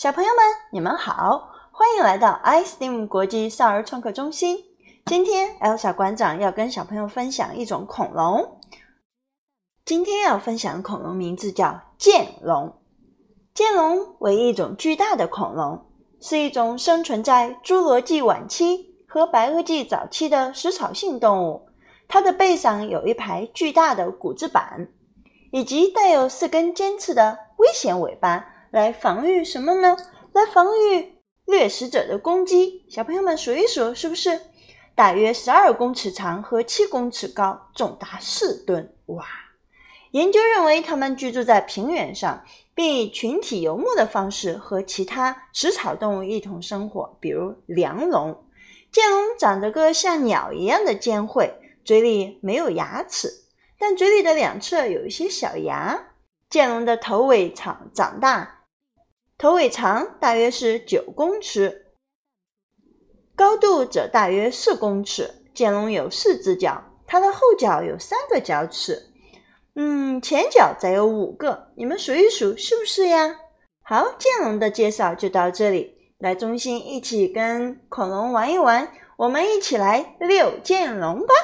小朋友们，你们好，欢迎来到 iSteam 国际少儿创客中心。今天，Elsa 馆长要跟小朋友分享一种恐龙。今天要分享的恐龙名字叫剑龙。剑龙为一种巨大的恐龙，是一种生存在侏罗纪晚期和白垩纪早期的食草性动物。它的背上有一排巨大的骨质板，以及带有四根尖刺的危险尾巴。来防御什么呢？来防御掠食者的攻击。小朋友们数一数，是不是大约十二公尺长和七公尺高，重达四吨？哇！研究认为，它们居住在平原上，并以群体游牧的方式和其他食草动物一同生活，比如梁龙。剑龙长着个像鸟一样的尖喙，嘴里没有牙齿，但嘴里的两侧有一些小牙。剑龙的头尾长长大。头尾长大约是九公尺，高度则大约四公尺。剑龙有四只脚，它的后脚有三个脚趾，嗯，前脚则有五个。你们数一数，是不是呀？好，剑龙的介绍就到这里。来中心一起跟恐龙玩一玩，我们一起来遛剑龙吧。